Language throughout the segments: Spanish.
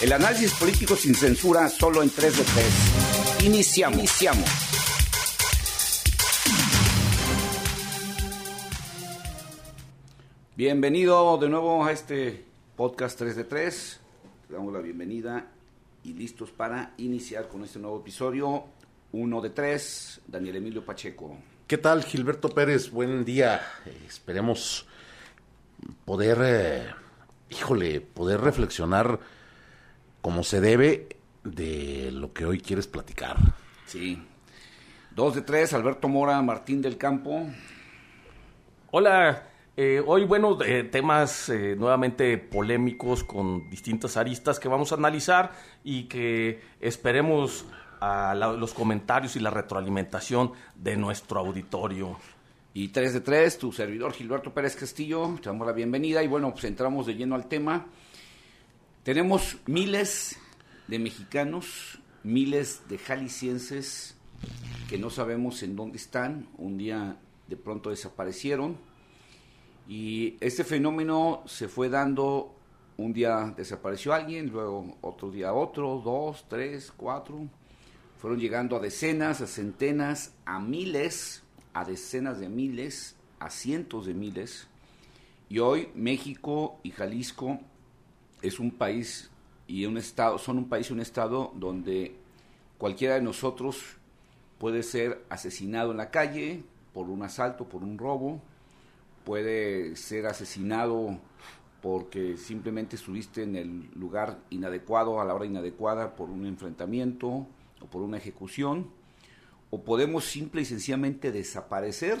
El análisis político sin censura solo en 3 de 3. Iniciamos. Iniciamos. Bienvenido de nuevo a este podcast 3 de 3. Le damos la bienvenida y listos para iniciar con este nuevo episodio 1 de 3. Daniel Emilio Pacheco. ¿Qué tal, Gilberto Pérez? Buen día. Eh, esperemos poder, eh, híjole, poder reflexionar como se debe de lo que hoy quieres platicar. Sí. 2 de 3, Alberto Mora, Martín del Campo. Hola, eh, hoy, bueno, temas nuevamente polémicos con distintas aristas que vamos a analizar y que esperemos a los comentarios y la retroalimentación de nuestro auditorio. Y 3 de 3, tu servidor Gilberto Pérez Castillo, te damos la bienvenida y bueno, pues entramos de lleno al tema. Tenemos miles de mexicanos, miles de jaliscienses que no sabemos en dónde están, un día de pronto desaparecieron. Y este fenómeno se fue dando, un día desapareció alguien, luego otro día otro, dos, tres, cuatro, fueron llegando a decenas, a centenas, a miles, a decenas de miles, a cientos de miles. Y hoy México y Jalisco es un país y un estado, son un país y un estado donde cualquiera de nosotros puede ser asesinado en la calle por un asalto, por un robo, puede ser asesinado porque simplemente estuviste en el lugar inadecuado, a la hora inadecuada, por un enfrentamiento, o por una ejecución, o podemos simple y sencillamente desaparecer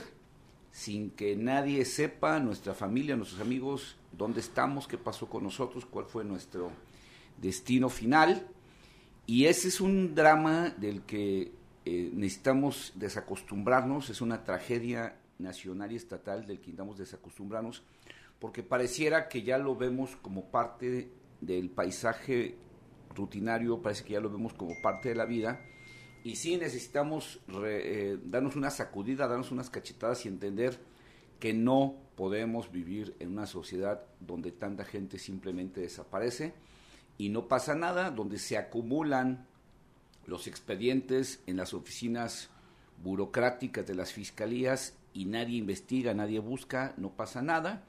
sin que nadie sepa, nuestra familia, nuestros amigos, dónde estamos, qué pasó con nosotros, cuál fue nuestro destino final. Y ese es un drama del que eh, necesitamos desacostumbrarnos, es una tragedia nacional y estatal del que necesitamos desacostumbrarnos, porque pareciera que ya lo vemos como parte del paisaje rutinario, parece que ya lo vemos como parte de la vida. Y sí necesitamos eh, darnos una sacudida, darnos unas cachetadas y entender que no podemos vivir en una sociedad donde tanta gente simplemente desaparece y no pasa nada, donde se acumulan los expedientes en las oficinas burocráticas de las fiscalías y nadie investiga, nadie busca, no pasa nada,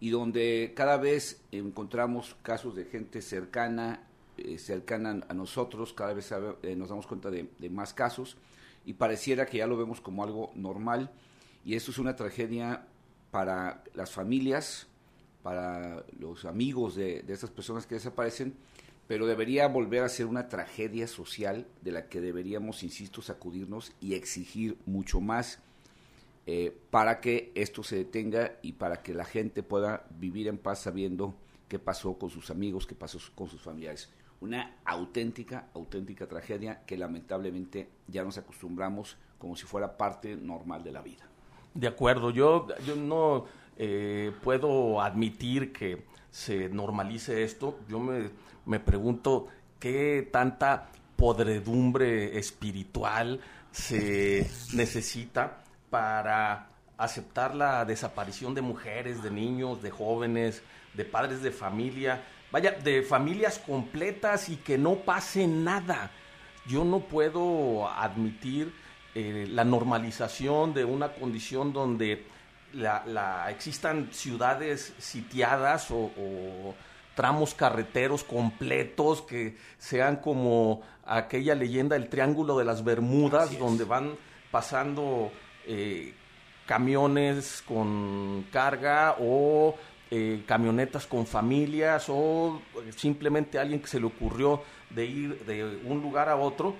y donde cada vez encontramos casos de gente cercana eh, cercana a nosotros, cada vez eh, nos damos cuenta de, más casos y pareciera que ya lo vemos como algo normal y esto es una tragedia para las familias, para los amigos de, de estas personas que desaparecen, pero debería volver a ser una tragedia social de la que deberíamos, insisto, sacudirnos y exigir mucho más eh, para que esto se detenga y para que la gente pueda vivir en paz sabiendo qué pasó con sus amigos, qué pasó con sus familiares una auténtica, auténtica tragedia que lamentablemente ya nos acostumbramos como si fuera parte normal de la vida. De acuerdo, yo, yo no eh, puedo admitir que se normalice esto. Yo me, me pregunto qué tanta podredumbre espiritual se necesita para aceptar la desaparición de mujeres, de niños, de jóvenes, de padres de familia vaya, de familias completas y que no pase nada. Yo no puedo admitir eh, la normalización de una condición donde la, existan ciudades sitiadas o, tramos carreteros completos que sean como aquella leyenda del Triángulo de las Bermudas, donde van pasando eh, camiones con carga o eh, camionetas con familias o simplemente alguien que se le ocurrió de ir de un lugar a otro,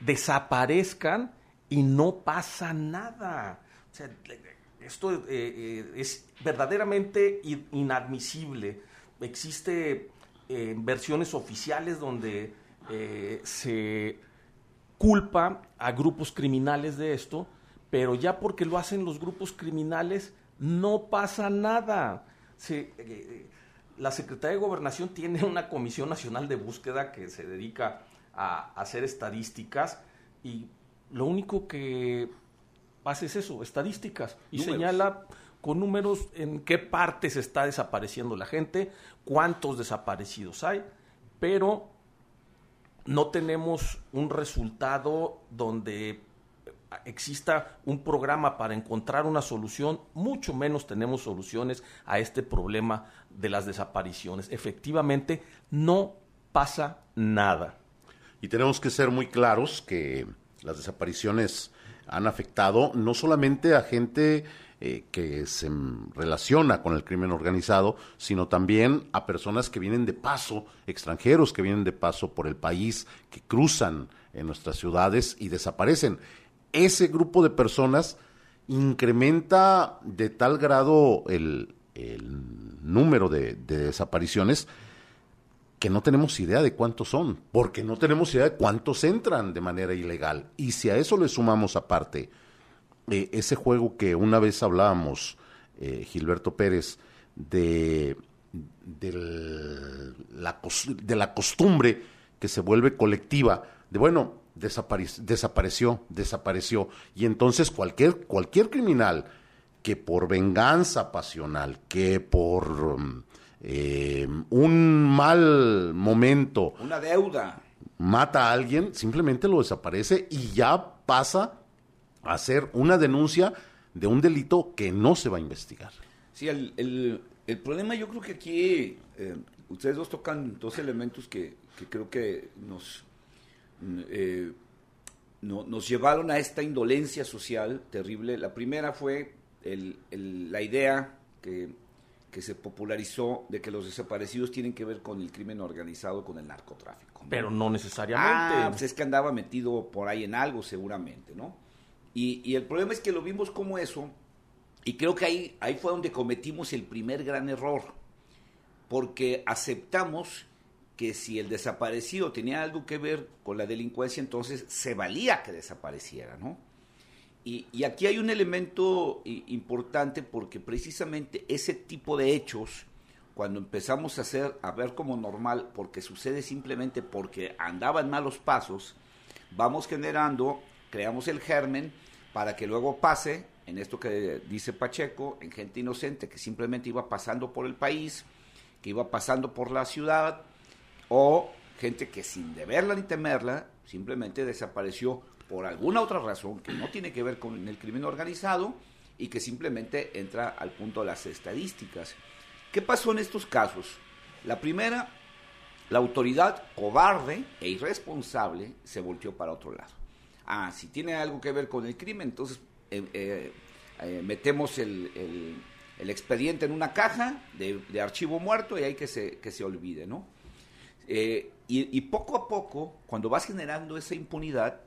desaparezcan y no pasa nada. esto eh, eh, es verdaderamente inadmisible. Existe versiones oficiales donde se culpa a grupos criminales de esto, pero ya porque lo hacen los grupos criminales, no pasa nada. Sí, eh, la Secretaría de Gobernación tiene una Comisión Nacional de Búsqueda que se dedica a hacer estadísticas y lo único que hace es eso, estadísticas, y señala con números en qué partes está desapareciendo la gente, cuántos desaparecidos hay, pero no tenemos un resultado donde exista un programa para encontrar una solución, mucho menos tenemos soluciones a este problema de las desapariciones. Efectivamente, no pasa nada. Y tenemos que ser muy claros que las desapariciones han afectado no solamente a gente eh, que se relaciona con el crimen organizado, sino también a personas que vienen de paso, extranjeros que vienen de paso por el país, que cruzan en nuestras ciudades y desaparecen ese grupo de personas incrementa de tal grado el, número de, desapariciones que no tenemos idea de cuántos son, porque no tenemos idea de cuántos entran de manera ilegal. Y si a eso le sumamos aparte eh, ese juego que una vez hablábamos, eh, Gilberto Pérez, de, la, de la costumbre que se vuelve colectiva, de bueno, desapareció, desapareció. Y entonces cualquier, cualquier criminal que por venganza pasional, que por eh, un mal momento... Una deuda. Mata a alguien, simplemente lo desaparece y ya pasa a ser una denuncia de un delito que no se va a investigar. Sí, el, el, problema yo creo que aquí eh, ustedes dos tocan dos elementos que, que creo que nos eh, nos llevaron a esta indolencia social terrible. La primera fue la idea que, se popularizó de que los desaparecidos tienen que ver con el crimen organizado, con el narcotráfico. Pero no necesariamente. Ah, pues es que andaba metido por ahí en algo seguramente, ¿no? Y, y, el problema es que lo vimos como eso, y creo que ahí, ahí fue donde cometimos el primer gran error, porque aceptamos que si el desaparecido tenía algo que ver con la delincuencia, entonces se valía que desapareciera, ¿no? Y, aquí hay un elemento importante porque precisamente ese tipo de hechos, cuando empezamos a hacer, a ver como normal, porque sucede simplemente porque andaban malos pasos, vamos generando, creamos el germen para que luego pase, en esto que dice Pacheco, en gente inocente que simplemente iba pasando por el país, que iba pasando por la ciudad, o gente que sin deberla ni temerla simplemente desapareció por alguna otra razón que no tiene que ver con el crimen organizado y que simplemente entra al punto de las estadísticas. ¿Qué pasó en estos casos? La primera, la autoridad cobarde e irresponsable se volteó para otro lado. Ah, si tiene algo que ver con el crimen, entonces eh, eh, eh, metemos el, expediente en una caja de, archivo muerto y hay que que se olvide, ¿no? Eh, y, poco a poco, cuando vas generando esa impunidad,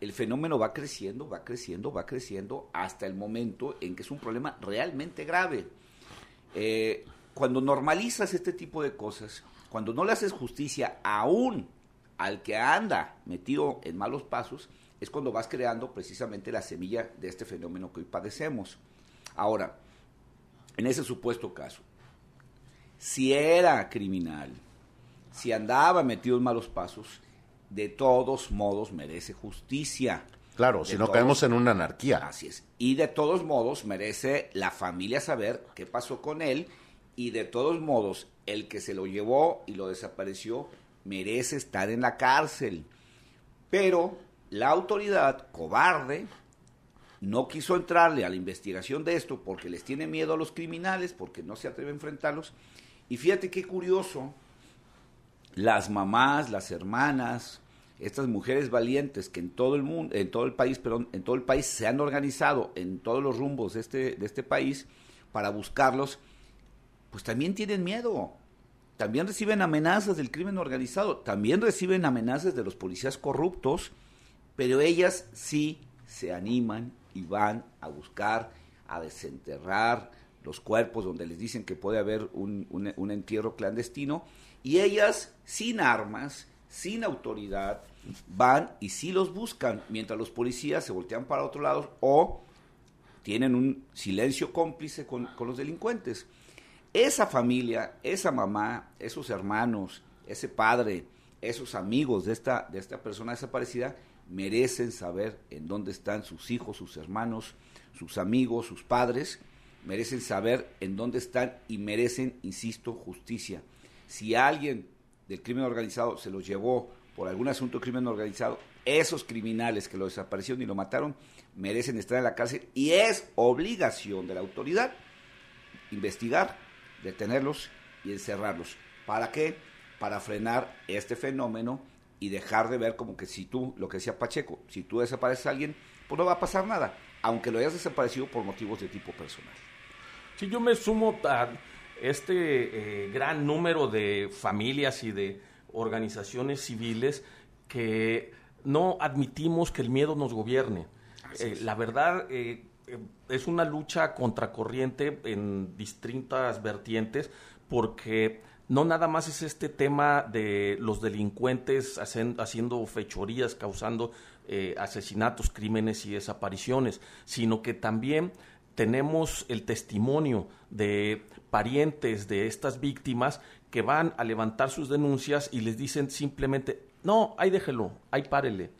el fenómeno va creciendo, va creciendo, va creciendo, hasta el momento en que es un problema realmente grave. Eh, cuando normalizas este tipo de cosas, cuando no le haces justicia aún al que anda metido en malos pasos, es cuando vas creando precisamente la semilla de este fenómeno que hoy padecemos. Ahora, en ese supuesto caso, si era criminal, si andaba metido en malos pasos, de todos modos merece justicia. Claro, si no caemos en una anarquía. Así es. Y de todos modos merece la familia saber qué pasó con él y de todos modos el que se lo llevó y lo desapareció merece estar en la cárcel. Pero la autoridad cobarde no quiso entrarle a la investigación de esto porque les tiene miedo a los criminales, porque no se atreve a enfrentarlos. Y fíjate qué curioso las mamás, las hermanas, estas mujeres valientes que en todo el mundo, en todo el país, perdón, en todo el país se han organizado en todos los rumbos de este, de este país para buscarlos, pues también tienen miedo. También reciben amenazas del crimen organizado, también reciben amenazas de los policías corruptos, pero ellas sí se animan y van a buscar, a desenterrar los cuerpos donde les dicen que puede haber un, un entierro clandestino y ellas, sin armas, sin autoridad, van y sí los buscan, mientras los policías se voltean para otro lado o tienen un silencio cómplice con, los delincuentes. Esa familia, esa mamá, esos hermanos, ese padre, esos amigos de esta, de esta persona desaparecida, merecen saber en dónde están sus hijos, sus hermanos, sus amigos, sus padres, merecen saber en dónde están y merecen, insisto, justicia si alguien del crimen organizado se los llevó por algún asunto de crimen organizado, esos criminales que lo desaparecieron y lo mataron merecen estar en la cárcel y es obligación de la autoridad investigar, detenerlos y encerrarlos. ¿Para qué? Para frenar este fenómeno y dejar de ver como que si tú, lo que decía Pacheco, si tú desapareces a alguien, pues no va a pasar nada, aunque lo hayas desaparecido por motivos de tipo personal. Si yo me sumo a este eh, gran número de familias y de organizaciones civiles que no admitimos que el miedo nos gobierne. Eh, la verdad, eh, es una lucha contracorriente en distintas vertientes porque no nada más es este tema de los delincuentes haciendo fechorías, causando eh, asesinatos, crímenes y desapariciones, sino que también tenemos el testimonio de parientes de estas víctimas que van a levantar sus denuncias y les dicen simplemente, no, ahí déjelo, ahí párele,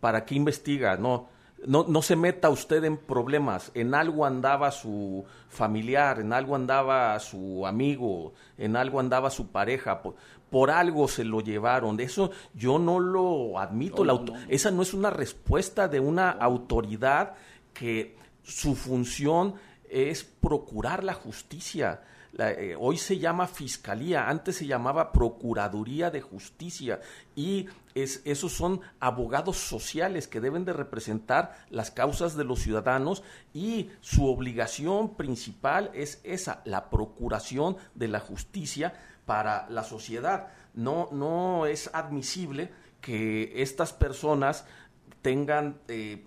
¿para qué investiga? No, no, no se meta usted en problemas, en algo andaba su familiar, en algo andaba su amigo, en algo andaba su pareja, por, algo se lo llevaron. Eso yo no lo admito. esa no es una respuesta de una autoridad que su función es procurar la justicia. Eh, hoy se llama Fiscalía, antes se llamaba Procuraduría de Justicia y es, esos son abogados sociales que deben de representar las causas de los ciudadanos y su obligación principal es esa, la procuración de la justicia para la sociedad. No, no es admisible que estas personas tengan eh,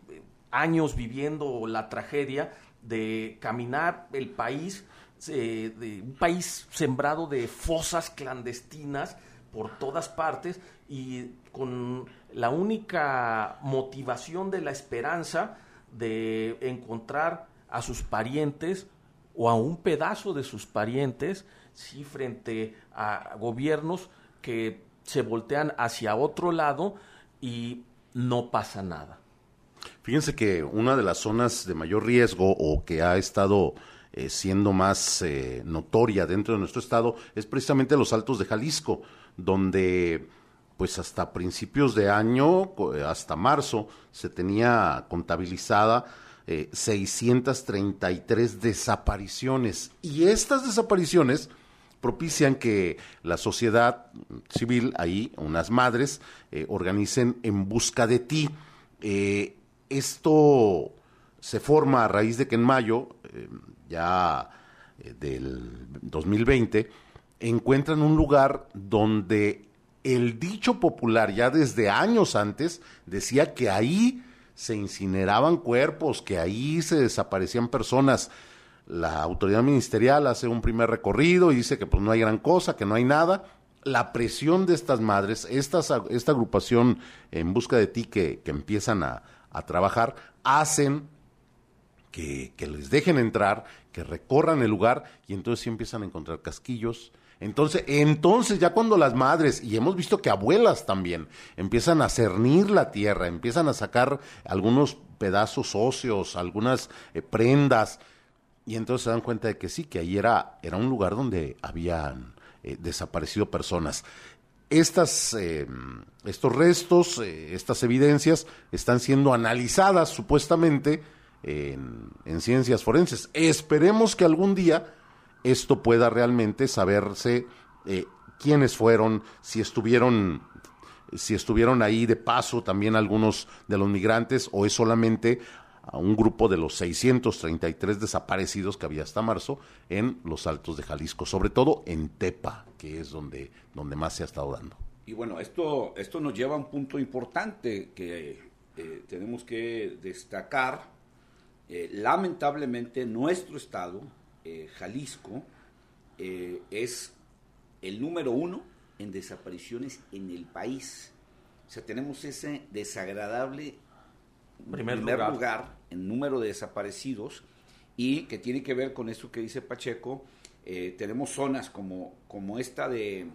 años viviendo la tragedia de caminar el país eh, de un país sembrado de fosas clandestinas por todas partes y con la única motivación de la esperanza de encontrar a sus parientes o a un pedazo de sus parientes, sí, frente a gobiernos que se voltean hacia otro lado y no pasa nada. Fíjense que una de las zonas de mayor riesgo o que ha estado eh, siendo más eh, notoria dentro de nuestro estado es precisamente los Altos de Jalisco, donde pues hasta principios de año, eh, hasta marzo, se tenía contabilizada 633 desapariciones. Y estas desapariciones propician que la sociedad civil, ahí, unas madres, organicen en busca de ti. Esto se forma a raíz de que en mayo ya eh, del 2020, encuentran un lugar donde el dicho popular ya desde años antes decía que ahí se incineraban cuerpos, que ahí se desaparecían personas. La autoridad ministerial hace un primer recorrido y dice que pues no hay gran cosa, que no hay nada. La presión de estas madres, esta agrupación en busca de ti que, que empiezan a, a trabajar, hacen que, les dejen entrar, que recorran el lugar y entonces sí empiezan a encontrar casquillos. Entonces, entonces ya cuando las madres, y hemos visto que abuelas también, empiezan a cernir la tierra, empiezan a sacar algunos pedazos óseos, algunas eh, prendas, y entonces se dan cuenta de que sí, que ahí era, era un lugar donde habían eh, desaparecido personas. Estas, eh, estos restos, estas evidencias están siendo analizadas supuestamente en, ciencias forenses. Esperemos que algún día esto pueda realmente saberse eh, quiénes fueron, si estuvieron, si estuvieron ahí de paso también algunos de los migrantes o es solamente a un grupo de los 633 desaparecidos que había hasta marzo en los Altos de Jalisco, sobre todo en Tepa, que es donde, donde más se ha estado dando. Y bueno, esto, esto nos lleva a un punto importante que eh, tenemos que destacar eh, lamentablemente nuestro estado, eh, Jalisco, eh, es el número uno en desapariciones en el país. O sea, tenemos ese desagradable primer, lugar. En número de desaparecidos y que tiene que ver con eso que dice Pacheco. tenemos zonas como, como esta de,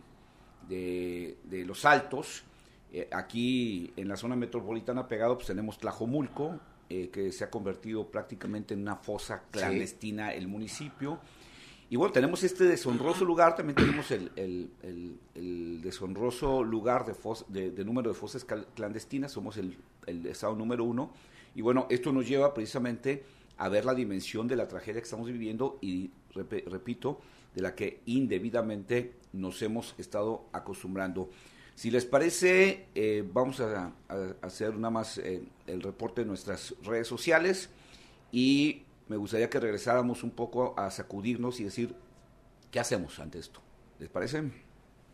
de, de Los Altos, aquí en la zona metropolitana pegado pues tenemos Tlajomulco, eh, que se ha convertido prácticamente en una fosa clandestina el municipio. Y bueno, tenemos este deshonroso lugar, también tenemos el, el, el, el deshonroso lugar de, fos, de, de, número de fosas clandestinas, somos el estado número uno. Y bueno, esto nos lleva precisamente a ver la dimensión de la tragedia que estamos viviendo y, rep repito, de la que indebidamente nos hemos estado acostumbrando. Si les parece, eh, vamos a, a, hacer nada más eh, el reporte de nuestras redes sociales y me gustaría que regresáramos un poco a sacudirnos y decir, ¿qué hacemos ante esto? ¿Les parece?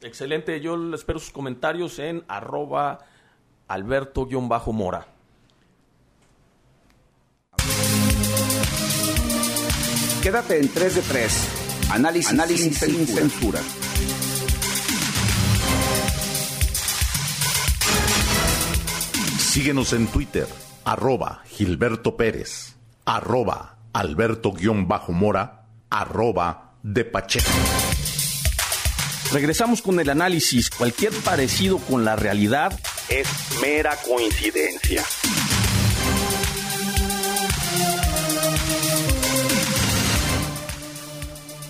Excelente, yo espero sus comentarios en arroba alberto-mora. Quédate en 3 de 3. Análisis, Análisis sin, sin censura. Síguenos en Twitter, arroba Gilberto Pérez, arroba Alberto-Mora, arroba de Pacheco. Regresamos con el análisis. Cualquier parecido con la realidad es mera coincidencia.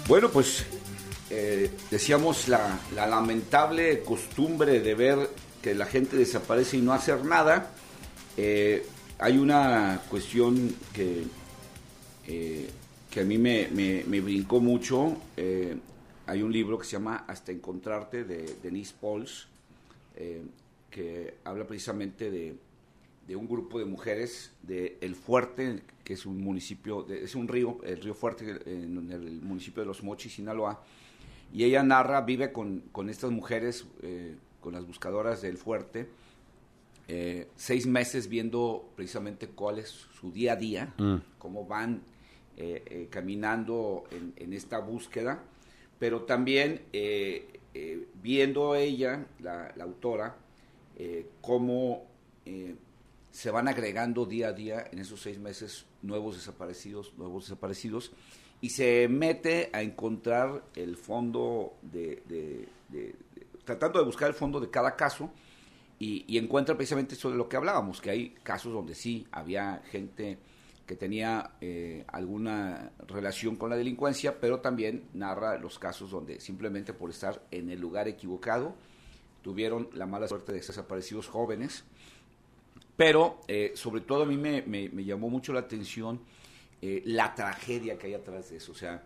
Bueno, pues eh, decíamos la, la, lamentable costumbre de ver que la gente desaparece y no hacer nada. Eh, hay una cuestión que, eh, que a mí me, me, me brincó mucho. Eh, hay un libro que se llama Hasta Encontrarte de Denise Pauls, eh, que habla precisamente de, de, un grupo de mujeres de El Fuerte, que es un municipio, de, es un río, el río Fuerte, en el municipio de Los Mochis, Sinaloa. Y ella narra, vive con, con estas mujeres, eh, con las buscadoras del Fuerte, eh, seis meses viendo precisamente cuál es su día a día, mm. cómo van eh, caminando en, en, esta búsqueda, pero también viendo ella, la, la autora, cómo se van agregando día a día en esos seis meses nuevos desaparecidos, nuevos desaparecidos, y se mete a encontrar el fondo de, de, de, tratando de buscar el fondo de cada caso, y, y, encuentra precisamente eso de lo que hablábamos, que hay casos donde sí había gente que tenía eh, alguna relación con la delincuencia, pero también narra los casos donde simplemente por estar en el lugar equivocado tuvieron la mala suerte de desaparecidos jóvenes. Pero eh, sobre todo a mí me, me, me llamó mucho la atención eh, la tragedia que hay atrás de eso. O sea,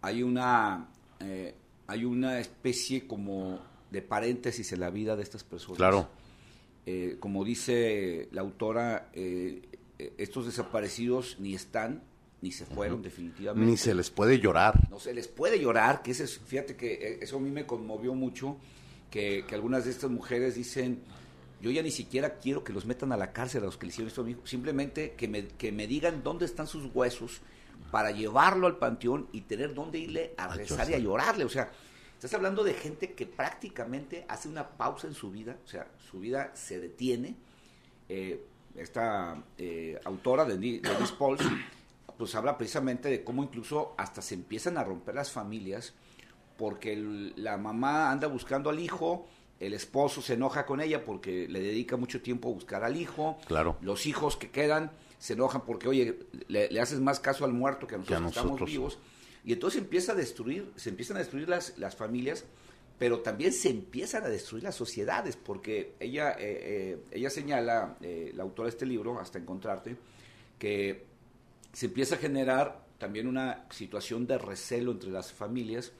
hay una, eh, hay una especie como de paréntesis en la vida de estas personas. Claro eh, como dice la autora, estos desaparecidos ni están ni se fueron uh -huh. definitivamente. Ni se les puede llorar. No se les puede llorar, que ese, fíjate que eso a mí me conmovió mucho, que, que, algunas de estas mujeres dicen, yo ya ni siquiera quiero que los metan a la cárcel a los que le hicieron esto a mí, simplemente que me, que me digan dónde están sus huesos para llevarlo al panteón y tener dónde irle a rezar y a llorarle, o sea, Estás hablando de gente que prácticamente hace una pausa en su vida, o sea, su vida se detiene. Eh, esta eh, autora de Denise Pauls, pues habla precisamente de cómo incluso hasta se empiezan a romper las familias porque el, la mamá anda buscando al hijo, el esposo se enoja con ella porque le dedica mucho tiempo a buscar al hijo, claro. los hijos que quedan se enojan porque, oye, le, le haces más caso al muerto que a nosotros, que a nosotros. estamos vivos. Y entonces empieza a destruir, se empiezan a destruir las, las familias, pero también se empiezan a destruir las sociedades, porque ella, eh, eh, ella señala, eh, la autora de este libro, hasta encontrarte, que se empieza a generar también una situación de recelo entre las familias,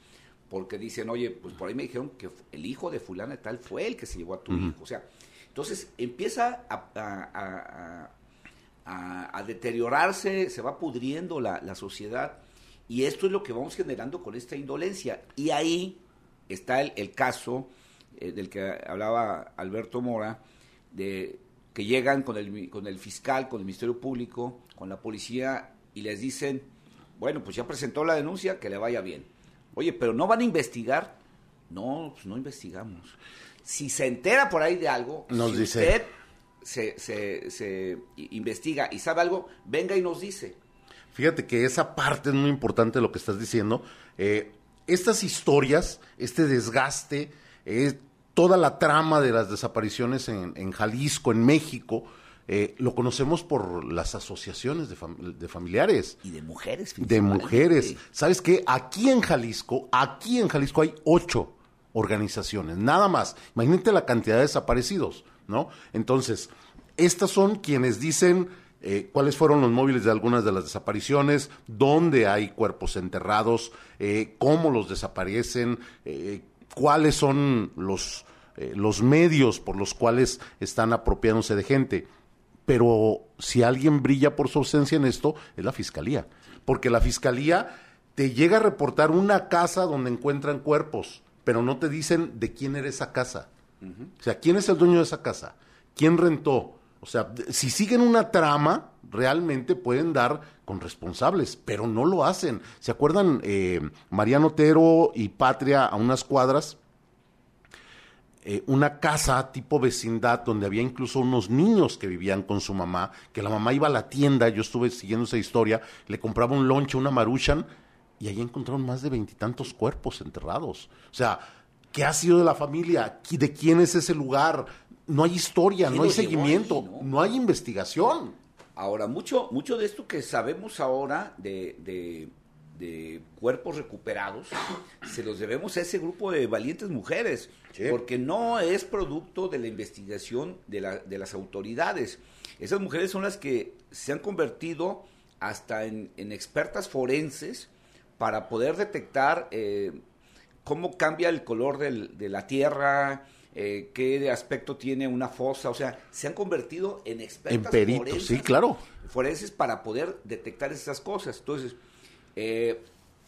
porque dicen, oye, pues por ahí me dijeron que el hijo de fulana tal fue el que se llevó a tu uh -huh. hijo. O sea, entonces empieza a, a, a, a, deteriorarse, se va pudriendo la, la sociedad y esto es lo que vamos generando con esta indolencia. Y ahí está el, el caso eh, del que hablaba Alberto Mora, de que llegan con el, con el fiscal, con el Ministerio Público, con la policía y les dicen, bueno, pues ya presentó la denuncia, que le vaya bien. Oye, pero no van a investigar. No, pues no investigamos. Si se entera por ahí de algo, nos si dice. usted se, se, se investiga y sabe algo, venga y nos dice. Fíjate que esa parte es muy importante lo que estás diciendo. Eh, estas historias, este desgaste, eh, toda la trama de las desapariciones en, en Jalisco, en México, eh, lo conocemos por las asociaciones de, de familiares. Y de mujeres. De mujeres. ¿Sabes qué? Aquí en Jalisco, aquí en Jalisco hay ocho organizaciones, nada más. Imagínate la cantidad de desaparecidos, ¿no? Entonces, estas son quienes dicen eh, cuáles fueron los móviles de algunas de las desapariciones, dónde hay cuerpos enterrados, eh, cómo los desaparecen, eh, cuáles son los, los medios por los cuales están apropiándose de gente. Pero si alguien brilla por su ausencia en esto, es la fiscalía. Porque la fiscalía te llega a reportar una casa donde encuentran cuerpos, pero no te dicen de quién era esa casa. O sea, ¿quién es el dueño de esa casa? ¿Quién rentó? O sea, si siguen una trama, realmente pueden dar con responsables, pero no lo hacen. ¿Se acuerdan eh, Mariano Otero y Patria a unas cuadras? Eh, una casa tipo vecindad donde había incluso unos niños que vivían con su mamá, que la mamá iba a la tienda, yo estuve siguiendo esa historia, le compraba un lonche, una maruchan, y ahí encontraron más de veintitantos cuerpos enterrados. O sea, ¿qué ha sido de la familia? ¿De quién es ese lugar? no hay historia, no hay seguimiento, ¿no? hay investigación. Ahora, mucho, mucho de esto que sabemos ahora de, de, cuerpos recuperados, se los debemos a ese grupo de valientes mujeres, porque no es producto de la investigación de, la, de las autoridades. Esas mujeres son las que se han convertido hasta en, expertas forenses para poder detectar eh, cómo cambia el color de la tierra, eh, qué aspecto tiene una fosa, o sea, se han convertido en expertos. En peritos, sí, claro. Forenses para poder detectar esas cosas. Entonces, eh,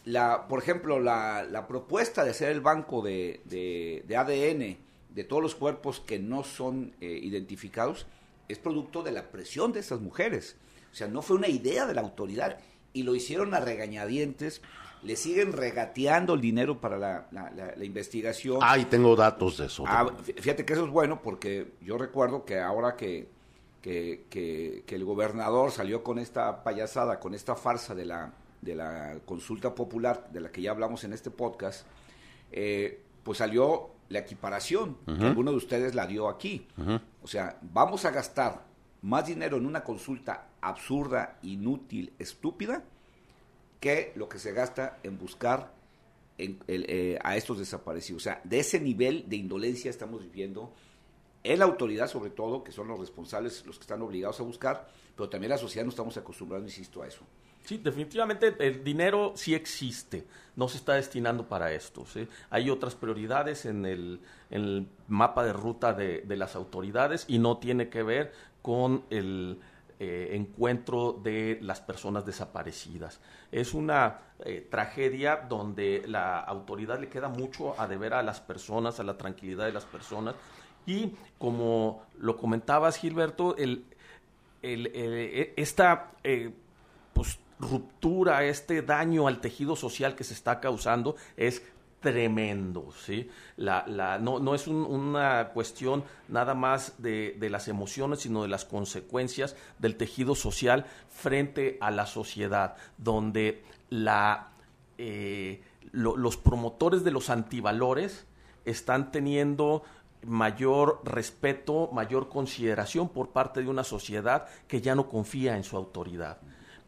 la, por ejemplo, la, propuesta de hacer el banco de, de, ADN de todos los cuerpos que no son eh, identificados es producto de la presión de esas mujeres. O sea, no fue una idea de la autoridad y lo hicieron a regañadientes le siguen regateando el dinero para la, la, investigación. Ah, y tengo datos de eso. Ah, fíjate que eso es bueno porque yo recuerdo que ahora que, que, que, el gobernador salió con esta payasada, con esta farsa de la, de la consulta popular, de la que ya hablamos en este podcast, eh, pues salió la equiparación, que alguno de ustedes la dio aquí. O sea, vamos a gastar más dinero en una consulta absurda, inútil, estúpida, que lo que se gasta en buscar eh, a estos desaparecidos. O sea, de ese nivel de indolencia estamos viviendo en la autoridad sobre todo, que son los responsables, los que están obligados a buscar, pero también la sociedad no estamos acostumbrados, insisto, a eso. Sí, definitivamente el dinero sí existe, no se está destinando para esto. Hay otras prioridades en el, mapa de ruta de, de las autoridades y no tiene que ver con el eh, encuentro de las personas desaparecidas. Es una eh, tragedia donde la autoridad le queda mucho a deber a las personas, a la tranquilidad de las personas. Y como lo comentabas, Gilberto, el, e, esta eh, pues, ruptura, este daño al tejido social que se está causando es tremendo, ¿sí? La, la, no, no es una cuestión nada más de, de, las emociones, sino de las consecuencias del tejido social frente a la sociedad, donde la, eh, los promotores de los antivalores están teniendo mayor respeto, mayor consideración por parte de una sociedad que ya no confía en su autoridad.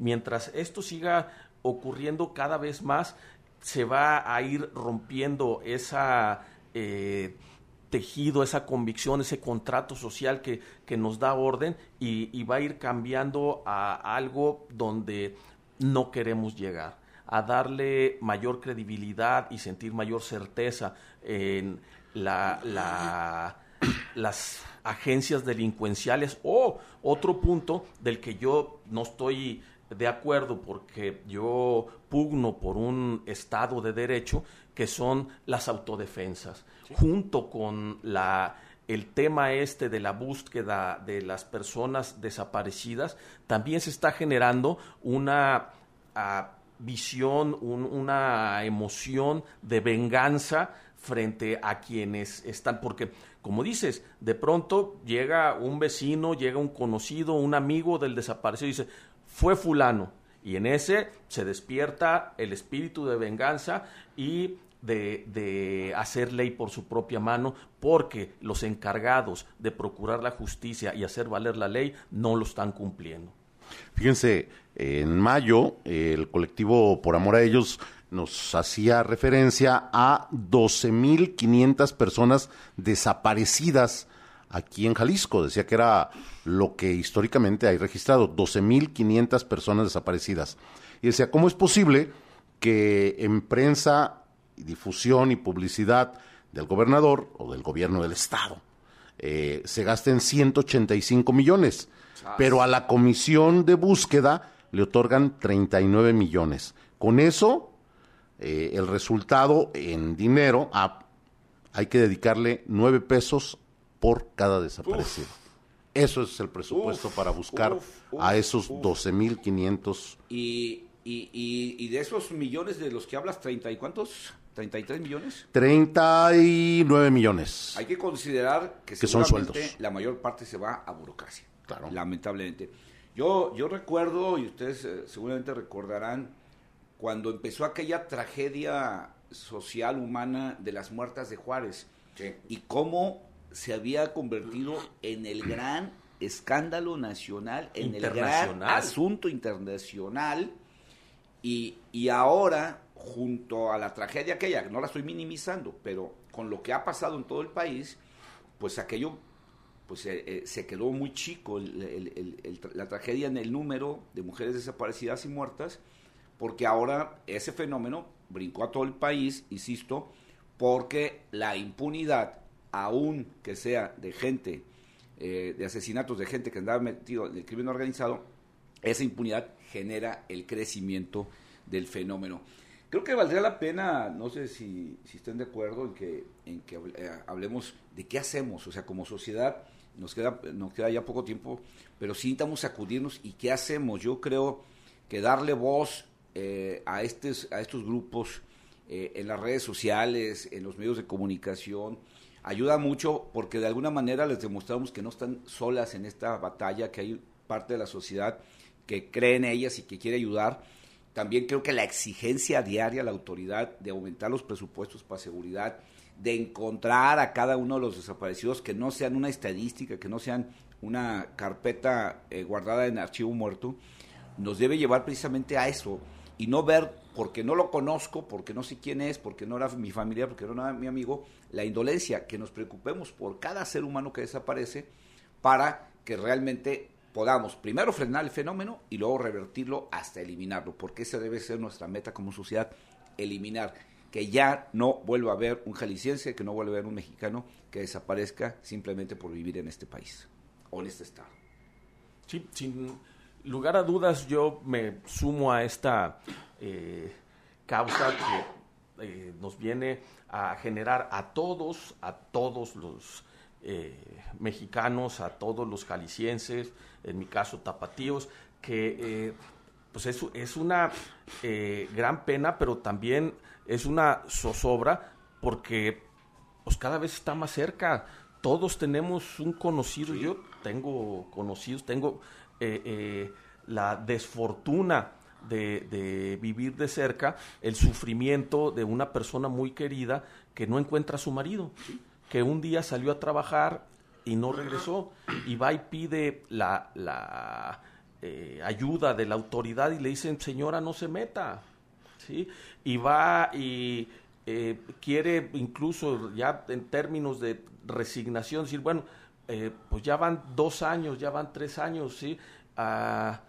Mientras esto siga ocurriendo cada vez más, se va a ir rompiendo esa eh, tejido, esa convicción, ese contrato social que, que nos da orden y, va a ir cambiando a algo donde no queremos llegar, a darle mayor credibilidad y sentir mayor certeza en la, las agencias delincuenciales. O otro punto del que yo no estoy de acuerdo porque yo pugno por un Estado de Derecho que son las autodefensas, junto con la el tema este de la búsqueda de las personas desaparecidas, también se está generando una ah, visión, una emoción de venganza frente a quienes están, porque como dices, de pronto llega un vecino, llega un conocido, un amigo del desaparecido y dice, fue fulano. Y en ese se despierta el espíritu de venganza y de, de, hacer ley por su propia mano porque los encargados de procurar la justicia y hacer valer la ley no lo están cumpliendo. Fíjense, en mayo el colectivo Por Amor a Ellos nos hacía referencia a 12.500 personas desaparecidas aquí en Jalisco. Decía que era lo que históricamente hay registrado, 12.500 personas desaparecidas. Y decía, ¿cómo es posible que en prensa, difusión y publicidad del gobernador o del gobierno del Estado eh, se gasten 185 millones, pero a la comisión de búsqueda le otorgan 39 millones? Con eso, eh, el resultado en dinero, hay que dedicarle 9 pesos por cada desaparecido. Eso es el presupuesto para buscar a esos 12.500. Y y, y, de esos millones de los que hablas, ¿treinta y cuántos? ¿33 millones? 39 millones. Hay que considerar que, son sueldos. la mayor parte se va a burocracia. Claro. Lamentablemente. Yo, yo recuerdo, y ustedes eh, seguramente recordarán, cuando empezó aquella tragedia social humana de las muertas de Juárez y cómo se había convertido en el gran escándalo nacional, en el gran asunto internacional. Y, y ahora, junto a la tragedia aquella, no la estoy minimizando, pero con lo que ha pasado en todo el país, pues aquello pues eh, eh, se quedó muy chico la tragedia en el número de mujeres desaparecidas y muertas, porque ahora ese fenómeno brincó a todo el país, insisto, porque la impunidad, aún que sea de gente, eh, de asesinatos de gente que andaba metido en el crimen organizado, esa impunidad genera el crecimiento del fenómeno. Creo que valdría la pena, no sé si, si estén de acuerdo en que, en que eh, hablemos de qué hacemos, o sea, como sociedad nos queda, nos queda ya poco tiempo, pero sí necesitamos sacudirnos y qué hacemos. Yo creo que darle voz eh, a, estos, a estos grupos eh, en las redes sociales, en los medios de comunicación, ayuda mucho porque de alguna manera les demostramos que no están solas en esta batalla, que hay parte de la sociedad que cree en ellas y que quiere ayudar. También creo que la exigencia diaria a la autoridad de aumentar los presupuestos para seguridad, de encontrar a cada uno de los desaparecidos que no sean una estadística, que no sean una carpeta eh, guardada en archivo muerto, nos debe llevar precisamente a eso y no ver porque no lo conozco, porque no sé quién es, porque no era mi familia, porque no era mi amigo, la indolencia, que nos preocupemos por cada ser humano que desaparece para que realmente podamos primero frenar el fenómeno y luego revertirlo hasta eliminarlo, porque esa debe ser nuestra meta como sociedad, eliminar, que ya no vuelva a haber un jalisciense, que no vuelva a haber un mexicano que desaparezca simplemente por vivir en este país o en este estado. Sí, sin lugar a dudas yo me sumo a esta eh, causa que eh, nos viene a generar a todos, a todos los eh, mexicanos, a todos los jaliscienses, en mi caso tapatíos, que eh, pues es, es una gran pena, pero también es una zozobra porque pues cada vez está más cerca. Todos tenemos un conocido, yo tengo conocidos, tengo la desfortuna de, vivir de cerca el sufrimiento de una persona muy querida que no encuentra a su marido que un día salió a trabajar y no regresó y va y pide la, la eh, ayuda de la autoridad y le dicen, señora, no se meta. ¿Sí? Y va y eh, quiere incluso ya en términos de resignación decir, bueno, eh, pues ya van dos años, ya van tres años, ¿sí? Ah,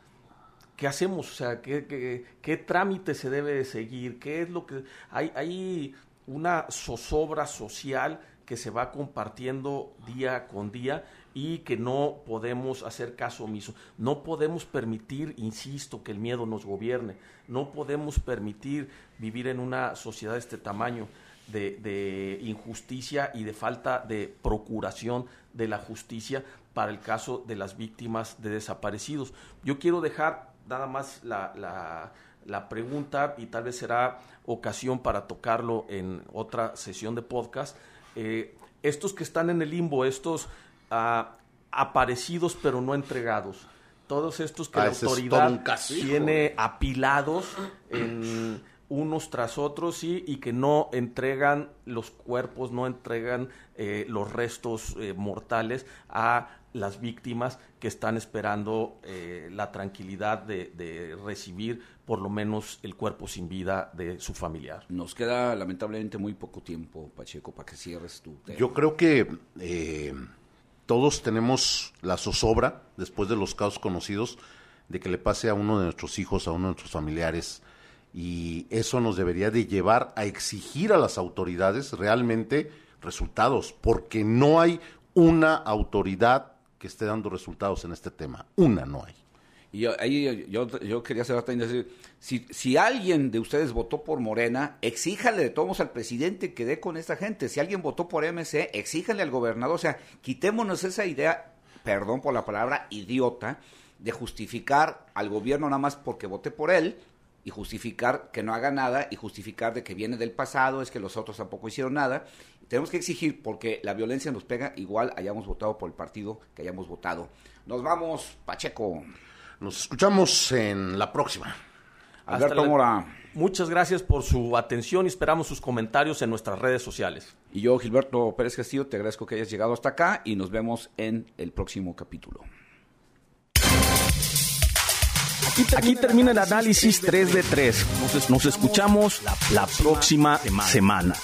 ¿Qué hacemos? O sea, ¿qué, trámite se debe de seguir? ¿Qué es lo que...? Hay, hay una zozobra social que se va compartiendo día con día y que no podemos hacer caso omiso. No podemos permitir, insisto, que el miedo nos gobierne. No podemos permitir vivir en una sociedad de este tamaño de, de injusticia y de falta de procuración de la justicia para el caso de las víctimas de desaparecidos. Yo quiero dejar nada más la, la, la pregunta y tal vez será ocasión para tocarlo en otra sesión de podcast eh, estos que están en el limbo, estos ah, aparecidos pero no entregados, todos estos que ah, la autoridad tiene apilados en unos tras otros y, y que no entregan los cuerpos, no entregan eh, los restos eh, mortales a las víctimas que están esperando eh, la tranquilidad de, de, recibir por lo menos el cuerpo sin vida de su familiar. Nos queda lamentablemente muy poco tiempo, Pacheco, para que cierres tu tema. Yo creo que eh, todos tenemos la zozobra, después de los casos conocidos, de que le pase a uno de nuestros hijos, a uno de nuestros familiares, y eso nos debería de llevar a exigir a las autoridades realmente resultados, porque no hay una autoridad que esté dando resultados en este tema. Una no hay. Y yo, ahí yo, yo quería hacer decir, si, si alguien de ustedes votó por Morena, exíjale de todos al presidente que dé con esta gente. Si alguien votó por MC, exíjale al gobernador. O sea, quitémonos esa idea, perdón por la palabra, idiota, de justificar al gobierno nada más porque voté por él y justificar que no haga nada y justificar de que viene del pasado, es que los otros tampoco hicieron nada. Tenemos que exigir porque la violencia nos pega igual hayamos votado por el partido que hayamos votado. Nos vamos, Pacheco. Nos escuchamos en la próxima. Alberto la... Mora. Muchas gracias por su atención y esperamos sus comentarios en nuestras redes sociales. Y yo, Gilberto Pérez Castillo, te agradezco que hayas llegado hasta acá y nos vemos en el próximo capítulo. Aquí termina el análisis 3 de 3. Nos escuchamos la próxima semana.